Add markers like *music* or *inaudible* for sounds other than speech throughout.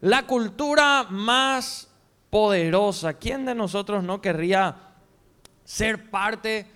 La cultura más poderosa. ¿Quién de nosotros no querría ser parte?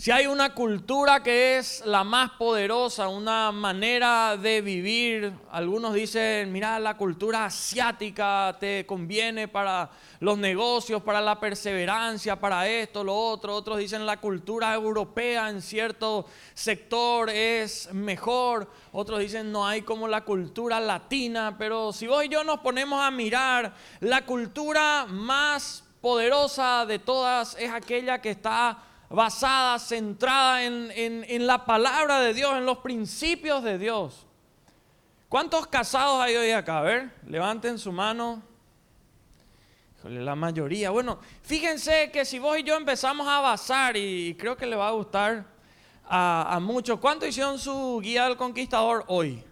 Si hay una cultura que es la más poderosa, una manera de vivir, algunos dicen, mira, la cultura asiática te conviene para los negocios, para la perseverancia, para esto, lo otro. Otros dicen la cultura europea en cierto sector es mejor. Otros dicen no hay como la cultura latina. Pero si vos y yo nos ponemos a mirar, la cultura más poderosa de todas es aquella que está basada, centrada en, la palabra de Dios, en los principios de Dios. ¿Cuántos casados hay hoy acá? A ver, levanten su mano. Híjole, la mayoría. Bueno, fíjense que si vos y yo empezamos a basar, y creo que le va a gustar a, a muchos, ¿cuántos hicieron su guía del conquistador hoy?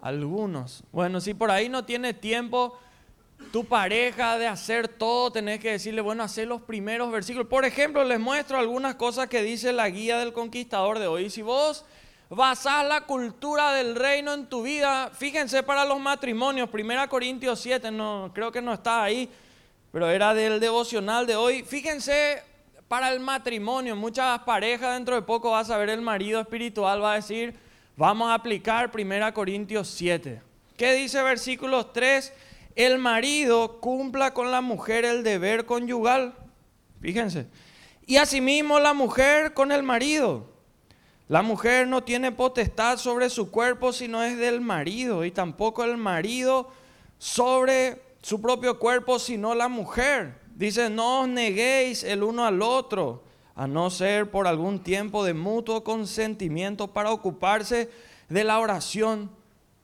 Algunos. Bueno, si por ahí no tiene tiempo, tu pareja de hacer todo, tenés que decirle, bueno, hacer los primeros versículos. Por ejemplo, les muestro algunas cosas que dice la guía del conquistador de hoy. Si vos basás la cultura del reino en tu vida, fíjense para los matrimonios, 1 Corintios 7, no, creo que no está ahí, pero era del devocional de hoy. Fíjense para el matrimonio, muchas parejas dentro de poco vas a ver el marido espiritual, va a decir, vamos a aplicar 1 Corintios 7. ¿Qué dice versículos 3? El marido cumpla con la mujer el deber conyugal. Fíjense. Y asimismo la mujer con el marido. La mujer no tiene potestad sobre su cuerpo sino es del marido. Y tampoco el marido sobre su propio cuerpo sino la mujer. Dice, no os neguéis el uno al otro, a no ser por algún tiempo de mutuo consentimiento para ocuparse de la oración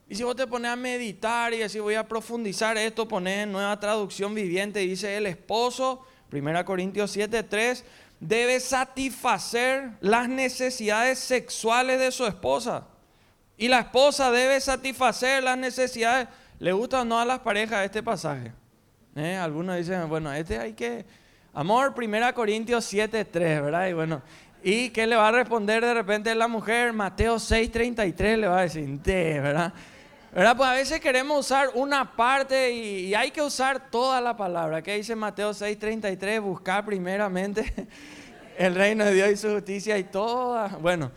y si vos te pones a meditar y decís voy a profundizar esto, pones en nueva traducción viviente, dice el esposo, 1 Corintios 7, 3, debe satisfacer las necesidades sexuales de su esposa. Y la esposa debe satisfacer las necesidades. ¿Le gusta o no a las parejas este pasaje? ¿Eh? Algunos dicen, bueno, este hay que... Amor, 1 Corintios 7, 3, ¿verdad? Y bueno, ¿y qué le va a responder de repente la mujer? Mateo 6, 33 le va a decir, ¿verdad? ¿Verdad? Pues a veces queremos usar una parte y, hay que usar toda la palabra. ¿Qué dice Mateo 6:33? Buscar primeramente *laughs* el reino de Dios y su justicia y toda. Bueno,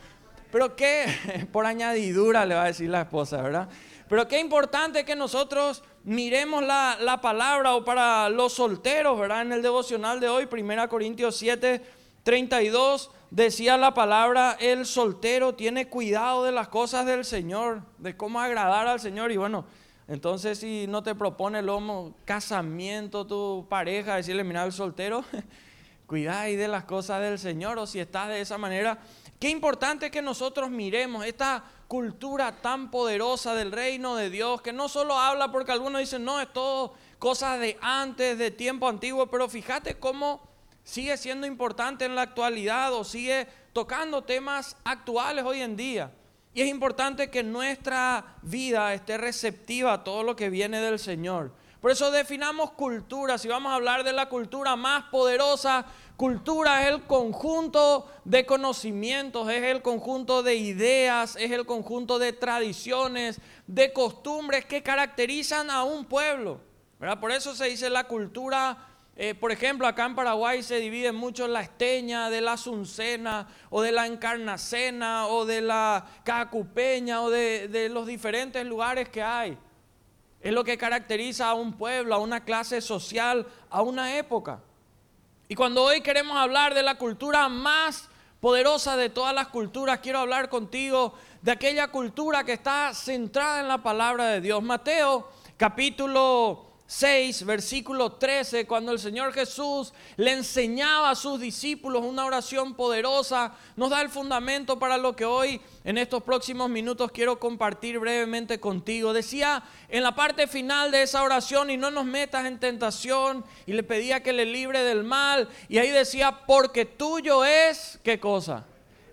pero qué, *laughs* por añadidura le va a decir la esposa, ¿verdad? Pero qué importante que nosotros miremos la, la palabra o para los solteros, ¿verdad? En el devocional de hoy, 1 Corintios 7, 32 decía la palabra, el soltero tiene cuidado de las cosas del Señor, de cómo agradar al Señor. Y bueno, entonces si no te propone el homo, casamiento, tu pareja, decirle, mira, el soltero, *laughs* cuidáis de las cosas del Señor. O si estás de esa manera, qué importante que nosotros miremos esta cultura tan poderosa del reino de Dios, que no solo habla porque algunos dicen, no, es todo cosas de antes, de tiempo antiguo, pero fíjate cómo sigue siendo importante en la actualidad o sigue tocando temas actuales hoy en día. Y es importante que nuestra vida esté receptiva a todo lo que viene del Señor. Por eso definamos cultura. Si vamos a hablar de la cultura más poderosa, cultura es el conjunto de conocimientos, es el conjunto de ideas, es el conjunto de tradiciones, de costumbres que caracterizan a un pueblo. Por eso se dice la cultura eh, por ejemplo, acá en Paraguay se divide mucho la esteña de la Azucena o de la Encarnacena o de la Cacupeña o de los diferentes lugares que hay. Es lo que caracteriza a un pueblo, a una clase social, a una época. Y cuando hoy queremos hablar de la cultura más poderosa de todas las culturas, quiero hablar contigo de aquella cultura que está centrada en la palabra de Dios. Mateo capítulo 6, versículo 13, cuando el Señor Jesús le enseñaba a sus discípulos una oración poderosa, nos da el fundamento para lo que hoy en estos próximos minutos quiero compartir brevemente contigo. Decía en la parte final de esa oración, y no nos metas en tentación, y le pedía que le libre del mal, y ahí decía, porque tuyo es, ¿qué cosa?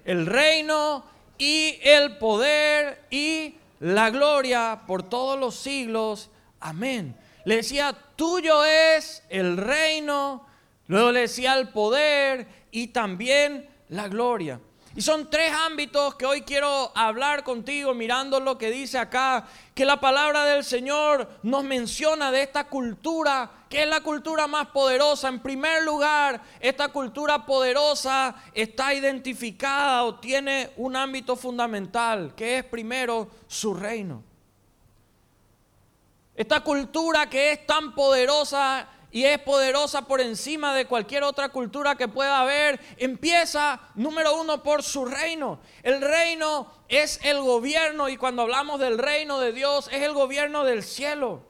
El reino y el poder y la gloria por todos los siglos. Amén. Le decía, tuyo es el reino. Luego le decía el poder y también la gloria. Y son tres ámbitos que hoy quiero hablar contigo mirando lo que dice acá, que la palabra del Señor nos menciona de esta cultura, que es la cultura más poderosa. En primer lugar, esta cultura poderosa está identificada o tiene un ámbito fundamental, que es primero su reino. Esta cultura que es tan poderosa y es poderosa por encima de cualquier otra cultura que pueda haber, empieza, número uno, por su reino. El reino es el gobierno y cuando hablamos del reino de Dios es el gobierno del cielo.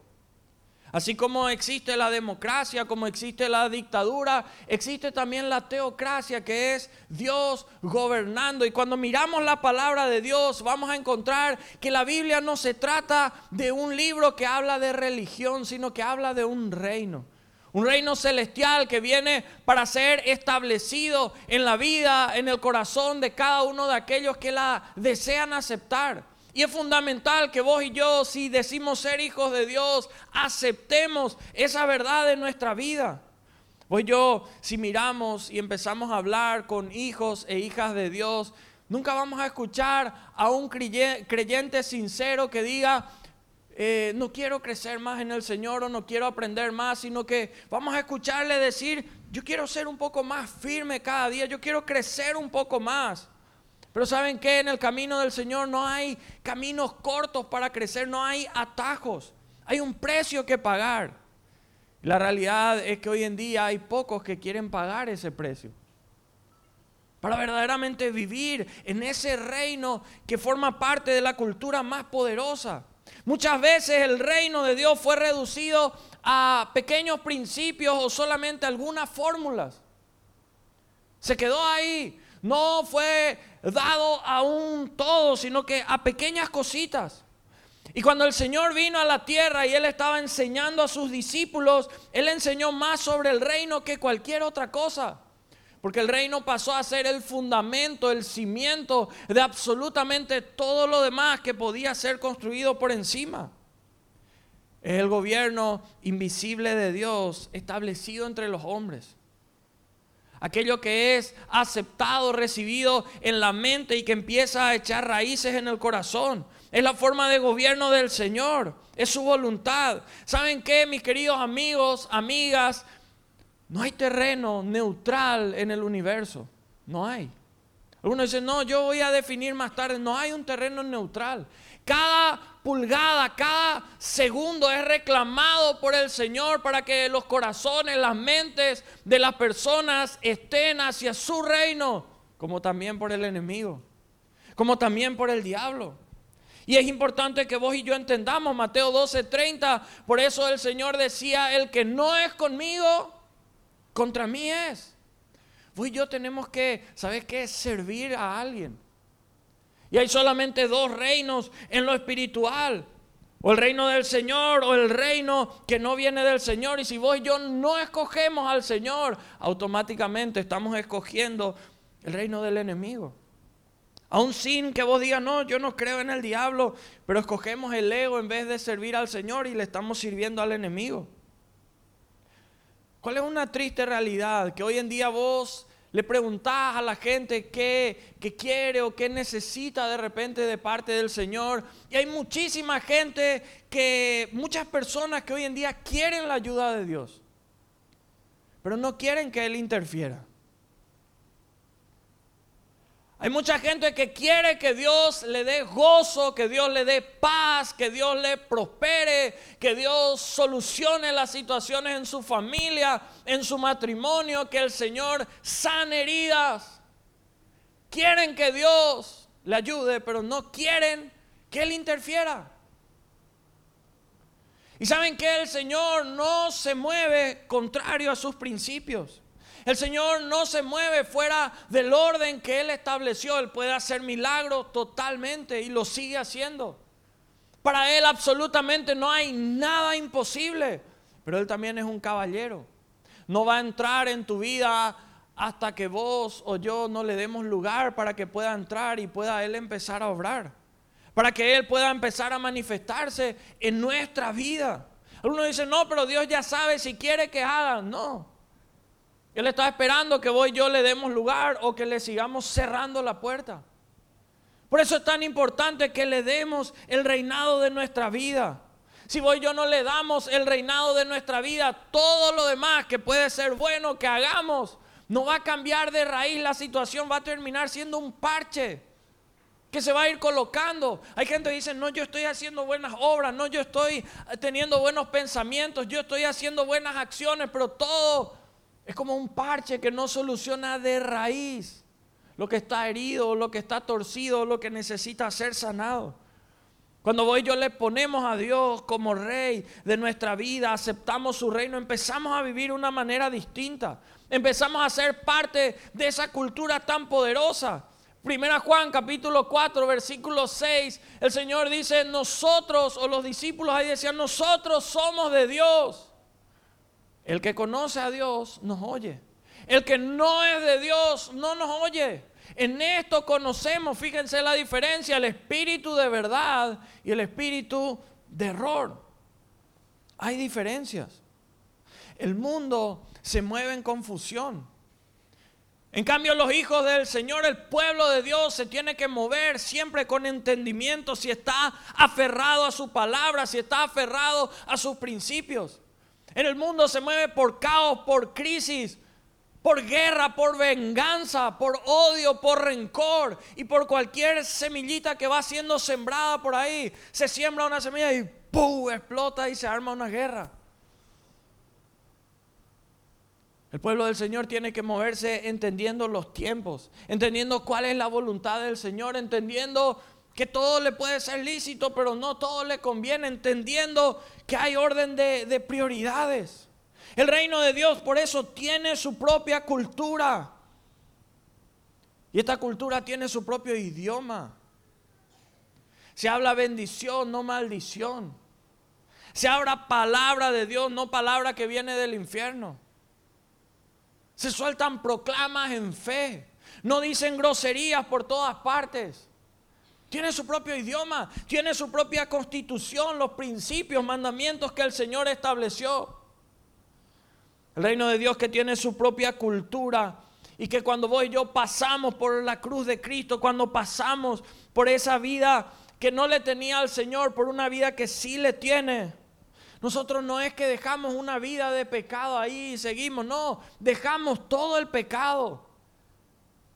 Así como existe la democracia, como existe la dictadura, existe también la teocracia, que es Dios gobernando. Y cuando miramos la palabra de Dios, vamos a encontrar que la Biblia no se trata de un libro que habla de religión, sino que habla de un reino. Un reino celestial que viene para ser establecido en la vida, en el corazón de cada uno de aquellos que la desean aceptar. Y es fundamental que vos y yo, si decimos ser hijos de Dios, aceptemos esa verdad en nuestra vida. Vos y yo, si miramos y empezamos a hablar con hijos e hijas de Dios, nunca vamos a escuchar a un creyente sincero que diga, eh, no quiero crecer más en el Señor o no quiero aprender más, sino que vamos a escucharle decir, yo quiero ser un poco más firme cada día, yo quiero crecer un poco más. Pero saben que en el camino del Señor no hay caminos cortos para crecer, no hay atajos, hay un precio que pagar. La realidad es que hoy en día hay pocos que quieren pagar ese precio. Para verdaderamente vivir en ese reino que forma parte de la cultura más poderosa. Muchas veces el reino de Dios fue reducido a pequeños principios o solamente algunas fórmulas. Se quedó ahí. No fue dado a un todo, sino que a pequeñas cositas. Y cuando el Señor vino a la tierra y Él estaba enseñando a sus discípulos, Él enseñó más sobre el reino que cualquier otra cosa. Porque el reino pasó a ser el fundamento, el cimiento de absolutamente todo lo demás que podía ser construido por encima. Es el gobierno invisible de Dios establecido entre los hombres. Aquello que es aceptado, recibido en la mente y que empieza a echar raíces en el corazón. Es la forma de gobierno del Señor. Es su voluntad. ¿Saben qué, mis queridos amigos, amigas? No hay terreno neutral en el universo. No hay. Algunos dicen, no, yo voy a definir más tarde. No hay un terreno neutral. Cada pulgada, cada segundo es reclamado por el Señor para que los corazones, las mentes de las personas estén hacia su reino, como también por el enemigo, como también por el diablo. Y es importante que vos y yo entendamos Mateo 12:30, por eso el Señor decía, el que no es conmigo, contra mí es. Vos y yo tenemos que, ¿sabes qué? Servir a alguien. Y hay solamente dos reinos en lo espiritual. O el reino del Señor o el reino que no viene del Señor. Y si vos y yo no escogemos al Señor, automáticamente estamos escogiendo el reino del enemigo. Aún sin que vos digas, no, yo no creo en el diablo, pero escogemos el ego en vez de servir al Señor y le estamos sirviendo al enemigo. ¿Cuál es una triste realidad? Que hoy en día vos le preguntás a la gente qué, qué, quiere o qué necesita de repente de parte del Señor. Y hay muchísima gente que, muchas personas que hoy en día quieren la ayuda de Dios, pero no quieren que Él interfiera. Hay mucha gente que quiere que Dios le dé gozo, que Dios le dé paz, que Dios le prospere, que Dios solucione las situaciones en su familia, en su matrimonio, que el Señor sane heridas. Quieren que Dios le ayude, pero no quieren que Él interfiera. Y saben que el Señor no se mueve contrario a sus principios. El Señor no se mueve fuera del orden que Él estableció. Él puede hacer milagros totalmente y lo sigue haciendo. Para Él absolutamente no hay nada imposible. Pero Él también es un caballero. No va a entrar en tu vida hasta que vos o yo no le demos lugar para que pueda entrar y pueda Él empezar a obrar. Para que Él pueda empezar a manifestarse en nuestra vida. Algunos dicen, no, pero Dios ya sabe si quiere que hagan. No. Él está esperando que vos y yo le demos lugar o que le sigamos cerrando la puerta. Por eso es tan importante que le demos el reinado de nuestra vida. Si vos y yo no le damos el reinado de nuestra vida, todo lo demás que puede ser bueno que hagamos, no va a cambiar de raíz la situación, va a terminar siendo un parche que se va a ir colocando. Hay gente que dice, no, yo estoy haciendo buenas obras, no, yo estoy teniendo buenos pensamientos, yo estoy haciendo buenas acciones, pero todo es como un parche que no soluciona de raíz lo que está herido, lo que está torcido, lo que necesita ser sanado. Cuando voy yo le ponemos a Dios como rey de nuestra vida, aceptamos su reino, empezamos a vivir de una manera distinta. Empezamos a ser parte de esa cultura tan poderosa. Primera Juan capítulo 4 versículo 6, el Señor dice, nosotros o los discípulos ahí decían, nosotros somos de Dios. El que conoce a Dios nos oye. El que no es de Dios no nos oye. En esto conocemos, fíjense la diferencia, el espíritu de verdad y el espíritu de error. Hay diferencias. El mundo se mueve en confusión. En cambio, los hijos del Señor, el pueblo de Dios, se tiene que mover siempre con entendimiento si está aferrado a su palabra, si está aferrado a sus principios. En el mundo se mueve por caos, por crisis, por guerra, por venganza, por odio, por rencor y por cualquier semillita que va siendo sembrada por ahí. Se siembra una semilla y ¡pum! explota y se arma una guerra. El pueblo del Señor tiene que moverse entendiendo los tiempos, entendiendo cuál es la voluntad del Señor, entendiendo que todo le puede ser lícito, pero no todo le conviene, entendiendo que hay orden de, de prioridades. El reino de Dios por eso tiene su propia cultura. Y esta cultura tiene su propio idioma. Se habla bendición, no maldición. Se habla palabra de Dios, no palabra que viene del infierno. Se sueltan proclamas en fe. No dicen groserías por todas partes. Tiene su propio idioma, tiene su propia constitución, los principios, mandamientos que el Señor estableció. El reino de Dios que tiene su propia cultura y que cuando vos y yo pasamos por la cruz de Cristo, cuando pasamos por esa vida que no le tenía al Señor, por una vida que sí le tiene, nosotros no es que dejamos una vida de pecado ahí y seguimos, no, dejamos todo el pecado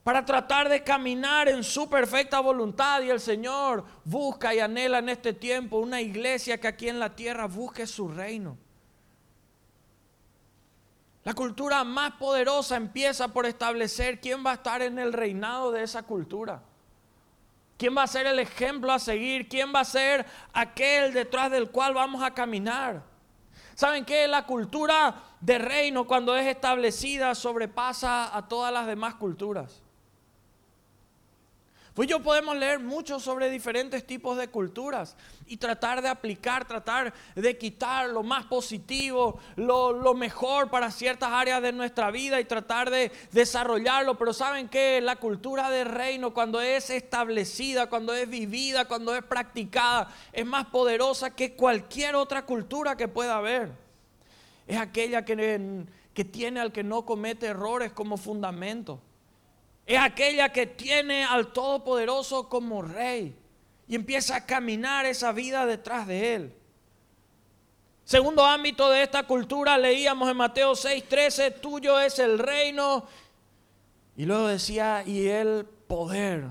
para tratar de caminar en su perfecta voluntad y el Señor busca y anhela en este tiempo una iglesia que aquí en la tierra busque su reino. La cultura más poderosa empieza por establecer quién va a estar en el reinado de esa cultura. ¿Quién va a ser el ejemplo a seguir? ¿Quién va a ser aquel detrás del cual vamos a caminar? ¿Saben qué? La cultura de reino cuando es establecida sobrepasa a todas las demás culturas. Pues yo podemos leer mucho sobre diferentes tipos de culturas y tratar de aplicar, tratar de quitar lo más positivo, lo, mejor para ciertas áreas de nuestra vida y tratar de desarrollarlo. Pero saben que la cultura del reino cuando es establecida, cuando es vivida, cuando es practicada, es más poderosa que cualquier otra cultura que pueda haber. Es aquella que, que tiene al que no comete errores como fundamento es aquella que tiene al Todopoderoso como rey y empieza a caminar esa vida detrás de él. Segundo ámbito de esta cultura, leíamos en Mateo 6:13, tuyo es el reino. Y luego decía, y el poder.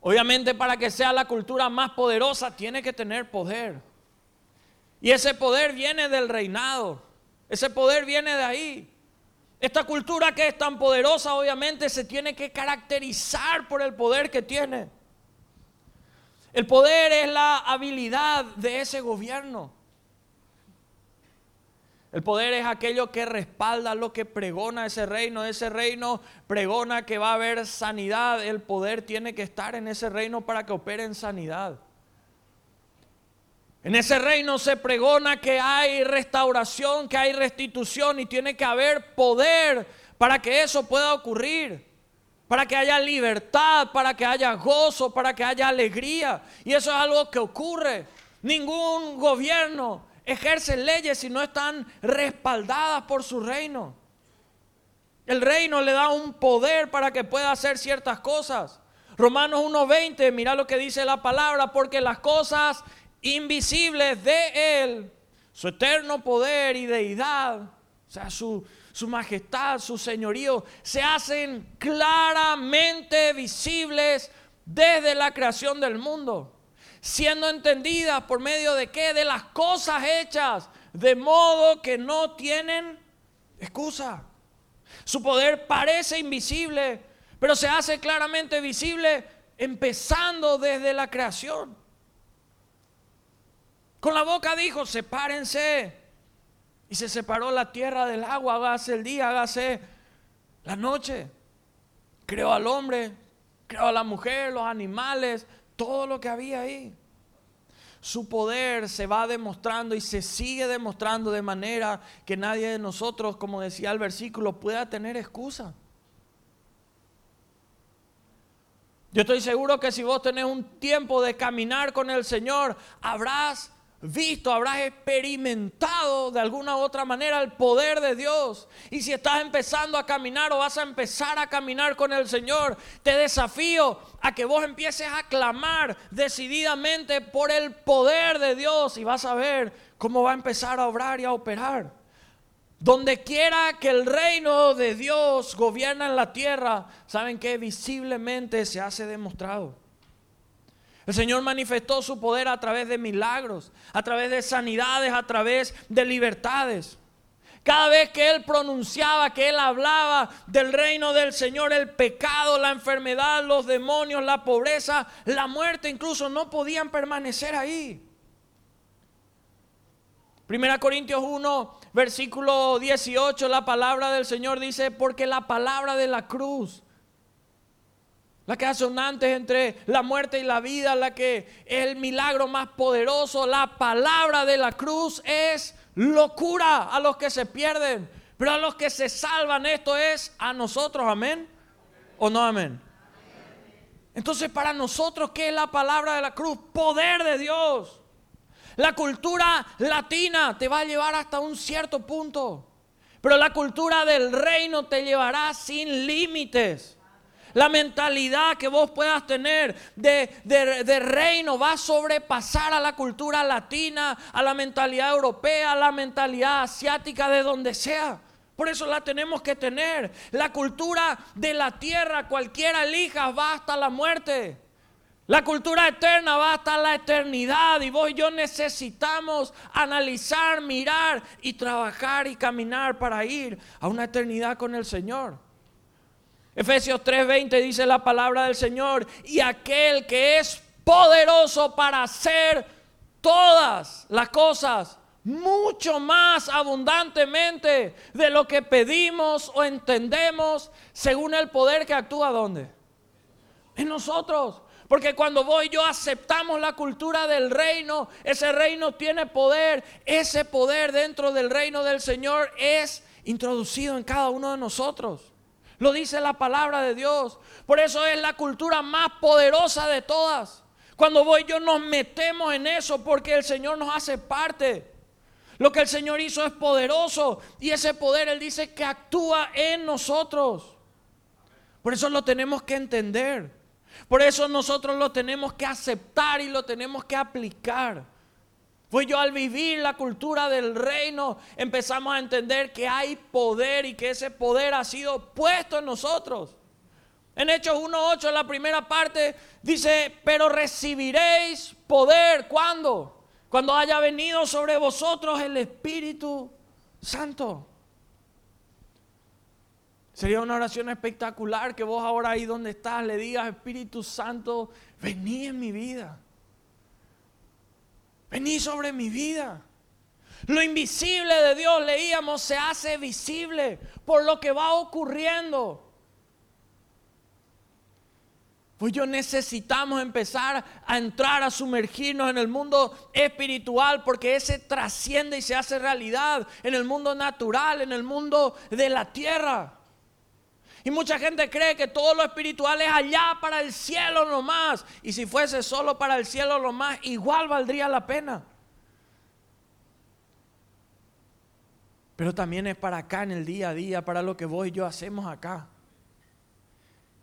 Obviamente para que sea la cultura más poderosa tiene que tener poder. Y ese poder viene del reinado. Ese poder viene de ahí. Esta cultura que es tan poderosa obviamente se tiene que caracterizar por el poder que tiene. El poder es la habilidad de ese gobierno. El poder es aquello que respalda lo que pregona ese reino. Ese reino pregona que va a haber sanidad. El poder tiene que estar en ese reino para que opere en sanidad. En ese reino se pregona que hay restauración, que hay restitución y tiene que haber poder para que eso pueda ocurrir. Para que haya libertad, para que haya gozo, para que haya alegría. Y eso es algo que ocurre. Ningún gobierno ejerce leyes si no están respaldadas por su reino. El reino le da un poder para que pueda hacer ciertas cosas. Romanos 1.20, mira lo que dice la palabra, porque las cosas invisibles de Él, su eterno poder y deidad, o sea, su, su majestad, su señorío, se hacen claramente visibles desde la creación del mundo, siendo entendidas por medio de qué? De las cosas hechas, de modo que no tienen excusa. Su poder parece invisible, pero se hace claramente visible empezando desde la creación. Con la boca dijo, sepárense. Y se separó la tierra del agua, hágase el día, hágase la noche. Creó al hombre, creó a la mujer, los animales, todo lo que había ahí. Su poder se va demostrando y se sigue demostrando de manera que nadie de nosotros, como decía el versículo, pueda tener excusa. Yo estoy seguro que si vos tenés un tiempo de caminar con el Señor, habrás visto, habrás experimentado de alguna u otra manera el poder de Dios. Y si estás empezando a caminar o vas a empezar a caminar con el Señor, te desafío a que vos empieces a clamar decididamente por el poder de Dios y vas a ver cómo va a empezar a obrar y a operar. Donde quiera que el reino de Dios gobierna en la tierra, saben que visiblemente se hace demostrado. El Señor manifestó su poder a través de milagros, a través de sanidades, a través de libertades. Cada vez que Él pronunciaba, que Él hablaba del reino del Señor, el pecado, la enfermedad, los demonios, la pobreza, la muerte incluso no podían permanecer ahí. Primera Corintios 1, versículo 18, la palabra del Señor dice, porque la palabra de la cruz la que hace antes entre la muerte y la vida, la que es el milagro más poderoso, la palabra de la cruz es locura a los que se pierden, pero a los que se salvan esto es a nosotros, amén o no amén. Entonces para nosotros, ¿qué es la palabra de la cruz? Poder de Dios. La cultura latina te va a llevar hasta un cierto punto, pero la cultura del reino te llevará sin límites. La mentalidad que vos puedas tener de, reino va a sobrepasar a la cultura latina, a la mentalidad europea, a la mentalidad asiática, de donde sea. Por eso la tenemos que tener. La cultura de la tierra, cualquiera elija, va hasta la muerte. La cultura eterna va hasta la eternidad y vos y yo necesitamos analizar, mirar y trabajar y caminar para ir a una eternidad con el Señor. Efesios 3:20 dice la palabra del Señor, y aquel que es poderoso para hacer todas las cosas mucho más abundantemente de lo que pedimos o entendemos según el poder que actúa donde? En nosotros. Porque cuando vos y yo aceptamos la cultura del reino, ese reino tiene poder, ese poder dentro del reino del Señor es introducido en cada uno de nosotros. Lo dice la palabra de Dios. Por eso es la cultura más poderosa de todas. Cuando voy yo nos metemos en eso porque el Señor nos hace parte. Lo que el Señor hizo es poderoso y ese poder Él dice que actúa en nosotros. Por eso lo tenemos que entender. Por eso nosotros lo tenemos que aceptar y lo tenemos que aplicar. Pues yo al vivir la cultura del reino empezamos a entender que hay poder y que ese poder ha sido puesto en nosotros. En Hechos 1.8, en la primera parte, dice, pero recibiréis poder. ¿Cuándo? Cuando haya venido sobre vosotros el Espíritu Santo. Sería una oración espectacular que vos ahora ahí donde estás le digas, Espíritu Santo, vení en mi vida. Vení sobre mi vida. Lo invisible de Dios, leíamos, se hace visible por lo que va ocurriendo. Pues yo necesitamos empezar a entrar, a sumergirnos en el mundo espiritual, porque ese trasciende y se hace realidad en el mundo natural, en el mundo de la tierra. Y mucha gente cree que todo lo espiritual es allá para el cielo nomás. Y si fuese solo para el cielo nomás, igual valdría la pena. pero también es para acá en el día a día, para lo que vos y yo hacemos acá.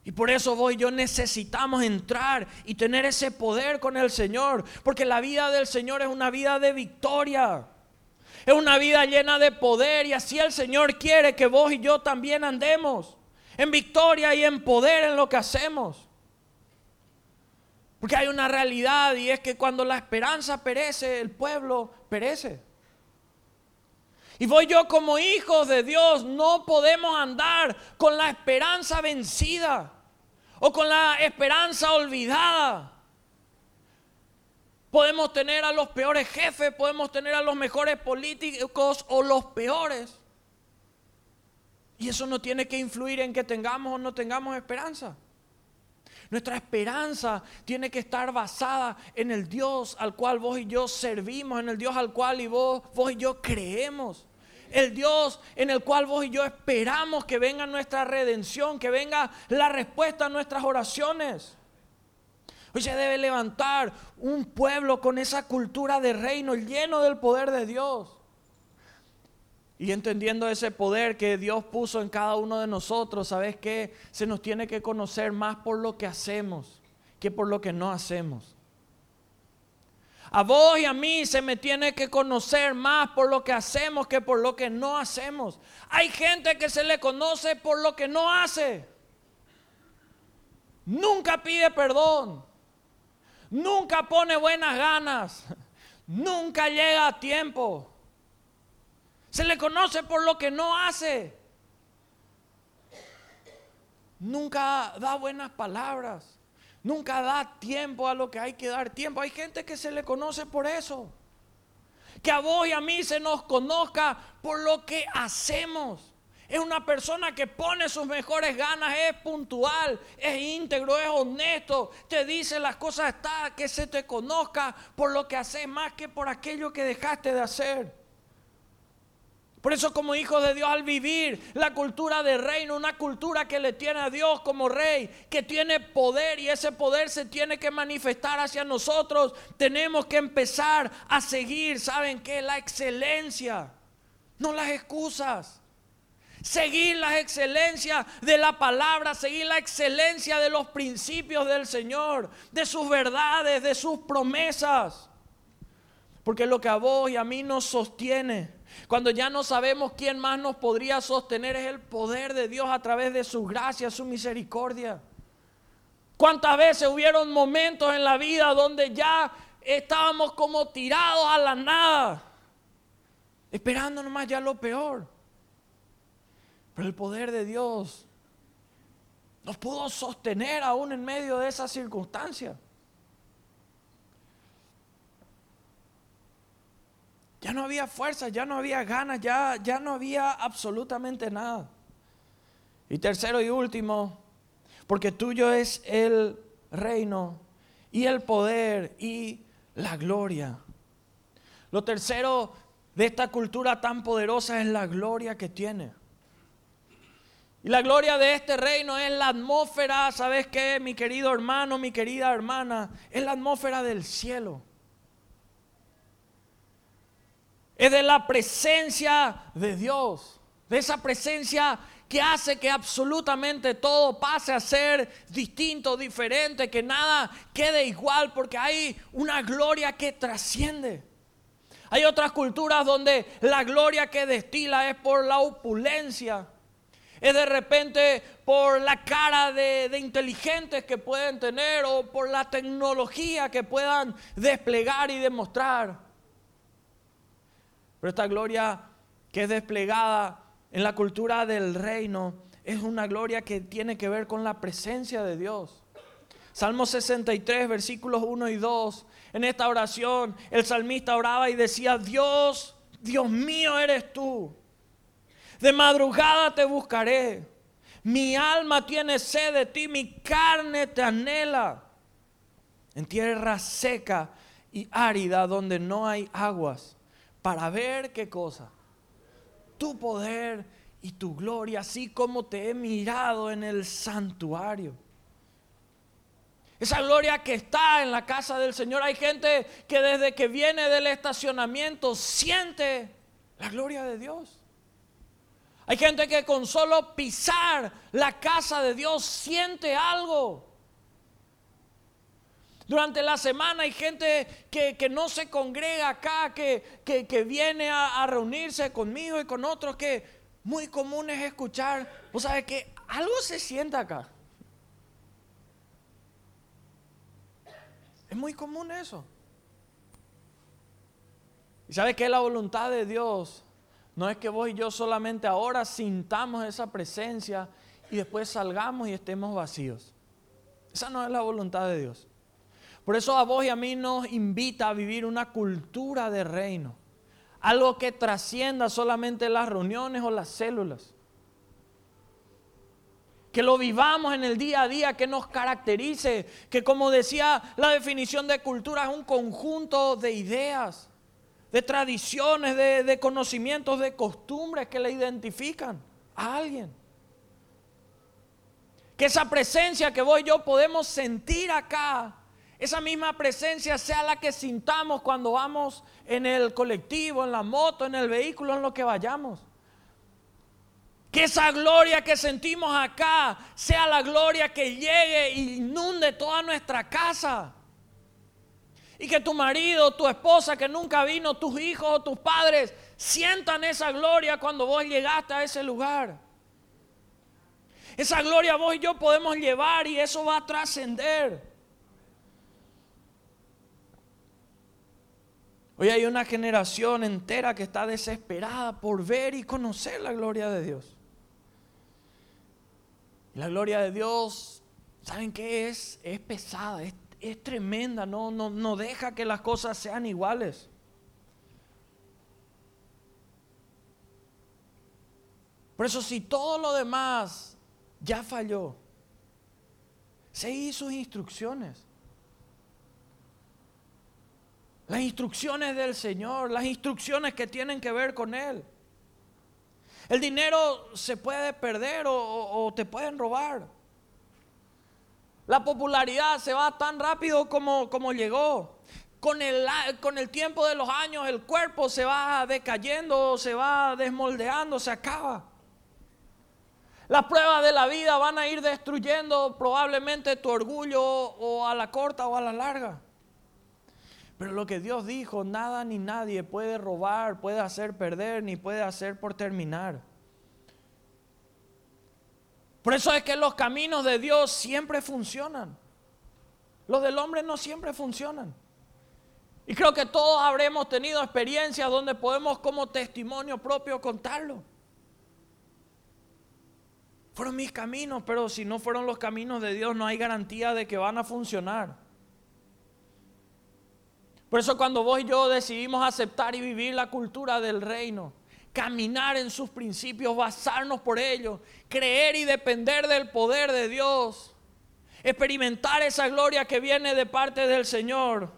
Y por eso vos y yo necesitamos entrar y tener ese poder con el Señor, porque la vida del Señor es una vida de victoria. Es una vida llena de poder y así el Señor quiere que vos y yo también andemos en victoria y en poder en lo que hacemos. Porque hay una realidad y es que cuando la esperanza perece, el pueblo perece. Y voy yo como hijos de Dios, no podemos andar con la esperanza vencida o con la esperanza olvidada. Podemos tener a los peores jefes, podemos tener a los mejores políticos o los peores. Y eso no tiene que influir en que tengamos o no tengamos esperanza. Nuestra esperanza tiene que estar basada en el Dios al cual vos y yo servimos, en el Dios al cual y vos, vos y yo creemos el Dios en el cual vos y yo esperamos que venga nuestra redención, que venga la respuesta a nuestras oraciones. Hoy se debe levantar un pueblo con esa cultura de reino lleno del poder de Dios. Y entendiendo ese poder que Dios puso en cada uno de nosotros, ¿sabes qué? Se nos tiene que conocer más por lo que hacemos que por lo que no hacemos. A vos y a mí se me tiene que conocer más por lo que hacemos que por lo que no hacemos. Hay gente que se le conoce por lo que no hace. Nunca pide perdón. Nunca pone buenas ganas. *laughs* Nunca llega a tiempo. Se le conoce por lo que no hace. Nunca da buenas palabras. Nunca da tiempo a lo que hay que dar tiempo. Hay gente que se le conoce por eso. Que a vos y a mí se nos conozca por lo que hacemos. Es una persona que pone sus mejores ganas, es puntual, es íntegro, es honesto, te dice las cosas, está, que se te conozca por lo que haces más que por aquello que dejaste de hacer. Por eso como hijos de Dios al vivir la cultura de reino, una cultura que le tiene a Dios como rey, que tiene poder y ese poder se tiene que manifestar hacia nosotros, tenemos que empezar a seguir, ¿saben qué? La excelencia, no las excusas. Seguir la excelencia de la palabra, seguir la excelencia de los principios del Señor, de sus verdades, de sus promesas. Porque lo que a vos y a mí nos sostiene cuando ya no sabemos quién más nos podría sostener es el poder de Dios a través de su gracia, su misericordia. ¿Cuántas veces hubieron momentos en la vida donde ya estábamos como tirados a la nada, esperando nomás ya lo peor? Pero el poder de Dios nos pudo sostener aún en medio de esa circunstancia. Ya no había fuerza, ya no había ganas, ya, ya no había absolutamente nada. Y tercero y último, porque tuyo es el reino y el poder y la gloria. Lo tercero de esta cultura tan poderosa es la gloria que tiene. Y la gloria de este reino es la atmósfera, ¿sabes qué, mi querido hermano, mi querida hermana? Es la atmósfera del cielo es de la presencia de Dios, de esa presencia que hace que absolutamente todo pase a ser distinto, diferente, que nada quede igual, porque hay una gloria que trasciende. Hay otras culturas donde la gloria que destila es por la opulencia, es de repente por la cara de, de, inteligentes que pueden tener o por la tecnología que puedan desplegar y demostrar. Pero esta gloria que es desplegada en la cultura del reino es una gloria que tiene que ver con la presencia de Dios. Salmo 63, versículos 1 y 2. En esta oración el salmista oraba y decía, Dios, Dios mío eres tú. De madrugada te buscaré. Mi alma tiene sed de ti, mi carne te anhela. En tierra seca y árida donde no hay aguas para ver qué cosa. Tu poder y tu gloria, así como te he mirado en el santuario. Esa gloria que está en la casa del Señor. Hay gente que desde que viene del estacionamiento siente la gloria de Dios. Hay gente que con solo pisar la casa de Dios siente algo. Durante la semana hay gente que, no se congrega acá, que, que, viene a, reunirse conmigo y con otros, que muy común es escuchar, vos sabes que algo se siente acá. Es muy común eso. ¿Y sabes que la voluntad de Dios? No es que vos y yo solamente ahora sintamos esa presencia y después salgamos y estemos vacíos. Esa no es la voluntad de Dios. Por eso a vos y a mí nos invita a vivir una cultura de reino. Algo que trascienda solamente las reuniones o las células. Que lo vivamos en el día a día, que nos caracterice. Que como decía la definición de cultura es un conjunto de ideas de tradiciones, de, conocimientos, de costumbres que le identifican a alguien. Que esa presencia que vos y yo podemos sentir acá, esa misma presencia sea la que sintamos cuando vamos en el colectivo, en la moto, en el vehículo, en lo que vayamos. Que esa gloria que sentimos acá sea la gloria que llegue e inunde toda nuestra casa. Y que tu marido, tu esposa que nunca vino, tus hijos o tus padres sientan esa gloria cuando vos llegaste a ese lugar. Esa gloria vos y yo podemos llevar y eso va a trascender. Hoy hay una generación entera que está desesperada por ver y conocer la gloria de Dios. La gloria de Dios, ¿saben qué es? Es pesada, es es tremenda, no, no, no deja que las cosas sean iguales. Por eso si todo lo demás ya falló, seguí sus instrucciones. Las instrucciones del Señor, las instrucciones que tienen que ver con Él. El dinero se puede perder o, te pueden robar. La popularidad se va tan rápido como, como llegó. Con el, con el tiempo de los años el cuerpo se va decayendo, se va desmoldeando, se acaba. Las pruebas de la vida van a ir destruyendo probablemente tu orgullo o a la corta o a la larga. Pero lo que Dios dijo, nada ni nadie puede robar, puede hacer perder, ni puede hacer por terminar. Por eso es que los caminos de Dios siempre funcionan. Los del hombre no siempre funcionan. Y creo que todos habremos tenido experiencias donde podemos como testimonio propio contarlo. Fueron mis caminos, pero si no fueron los caminos de Dios no hay garantía de que van a funcionar. Por eso cuando vos y yo decidimos aceptar y vivir la cultura del reino, caminar en sus principios, basarnos por ellos, creer y depender del poder de Dios, experimentar esa gloria que viene de parte del Señor.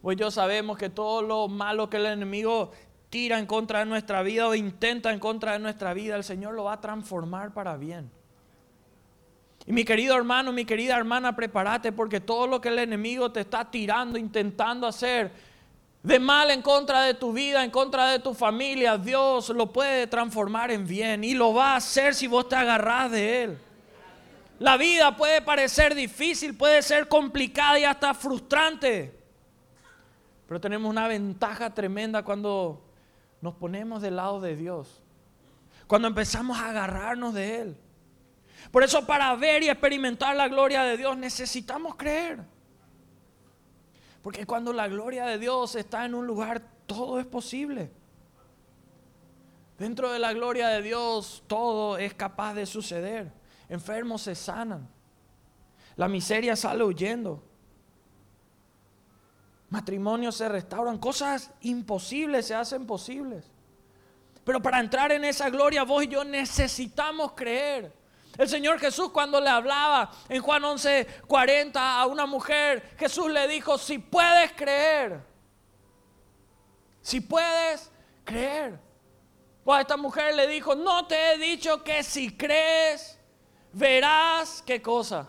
Pues yo sabemos que todo lo malo que el enemigo tira en contra de nuestra vida o intenta en contra de nuestra vida, el Señor lo va a transformar para bien. Y mi querido hermano, mi querida hermana, prepárate porque todo lo que el enemigo te está tirando, intentando hacer, de mal en contra de tu vida, en contra de tu familia, Dios lo puede transformar en bien y lo va a hacer si vos te agarrás de Él. La vida puede parecer difícil, puede ser complicada y hasta frustrante, pero tenemos una ventaja tremenda cuando nos ponemos del lado de Dios, cuando empezamos a agarrarnos de Él. Por eso para ver y experimentar la gloria de Dios necesitamos creer. Porque cuando la gloria de Dios está en un lugar, todo es posible. Dentro de la gloria de Dios, todo es capaz de suceder. Enfermos se sanan. La miseria sale huyendo. Matrimonios se restauran. Cosas imposibles se hacen posibles. Pero para entrar en esa gloria, vos y yo necesitamos creer. El Señor Jesús cuando le hablaba en Juan 11, 40 a una mujer, Jesús le dijo, si puedes creer, si puedes creer. Pues a esta mujer le dijo, no te he dicho que si crees, verás qué cosa.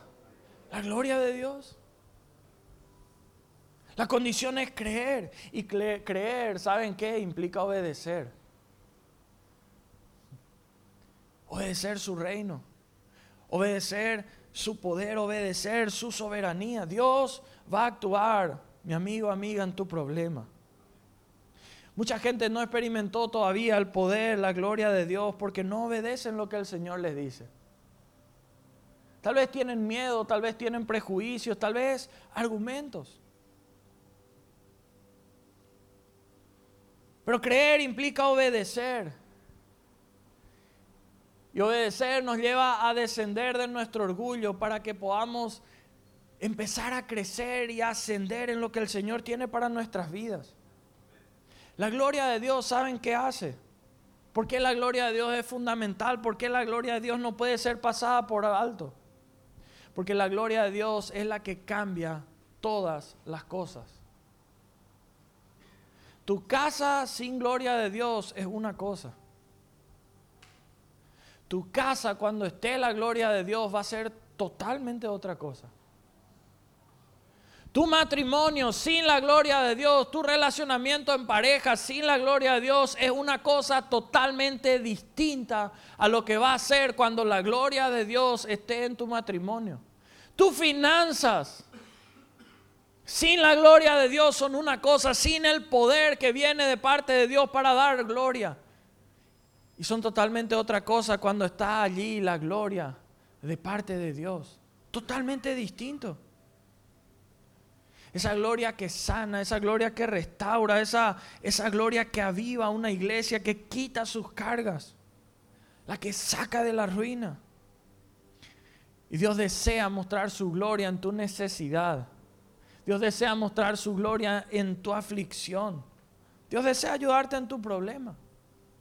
La gloria de Dios. La condición es creer. Y creer, ¿saben qué? Implica obedecer. Obedecer su reino. Obedecer su poder, obedecer su soberanía. Dios va a actuar, mi amigo, amiga, en tu problema. Mucha gente no experimentó todavía el poder, la gloria de Dios porque no obedecen lo que el Señor les dice. Tal vez tienen miedo, tal vez tienen prejuicios, tal vez argumentos. Pero creer implica obedecer. Y obedecer nos lleva a descender de nuestro orgullo para que podamos empezar a crecer y a ascender en lo que el Señor tiene para nuestras vidas. La gloria de Dios, ¿saben qué hace? ¿Por qué la gloria de Dios es fundamental? ¿Por qué la gloria de Dios no puede ser pasada por alto? Porque la gloria de Dios es la que cambia todas las cosas. Tu casa sin gloria de Dios es una cosa. Tu casa cuando esté la gloria de Dios va a ser totalmente otra cosa. Tu matrimonio sin la gloria de Dios, tu relacionamiento en pareja sin la gloria de Dios es una cosa totalmente distinta a lo que va a ser cuando la gloria de Dios esté en tu matrimonio. Tus finanzas sin la gloria de Dios son una cosa, sin el poder que viene de parte de Dios para dar gloria. Y son totalmente otra cosa cuando está allí la gloria de parte de Dios. Totalmente distinto. Esa gloria que sana, esa gloria que restaura, esa, esa gloria que aviva una iglesia, que quita sus cargas, la que saca de la ruina. Y Dios desea mostrar su gloria en tu necesidad. Dios desea mostrar su gloria en tu aflicción. Dios desea ayudarte en tu problema.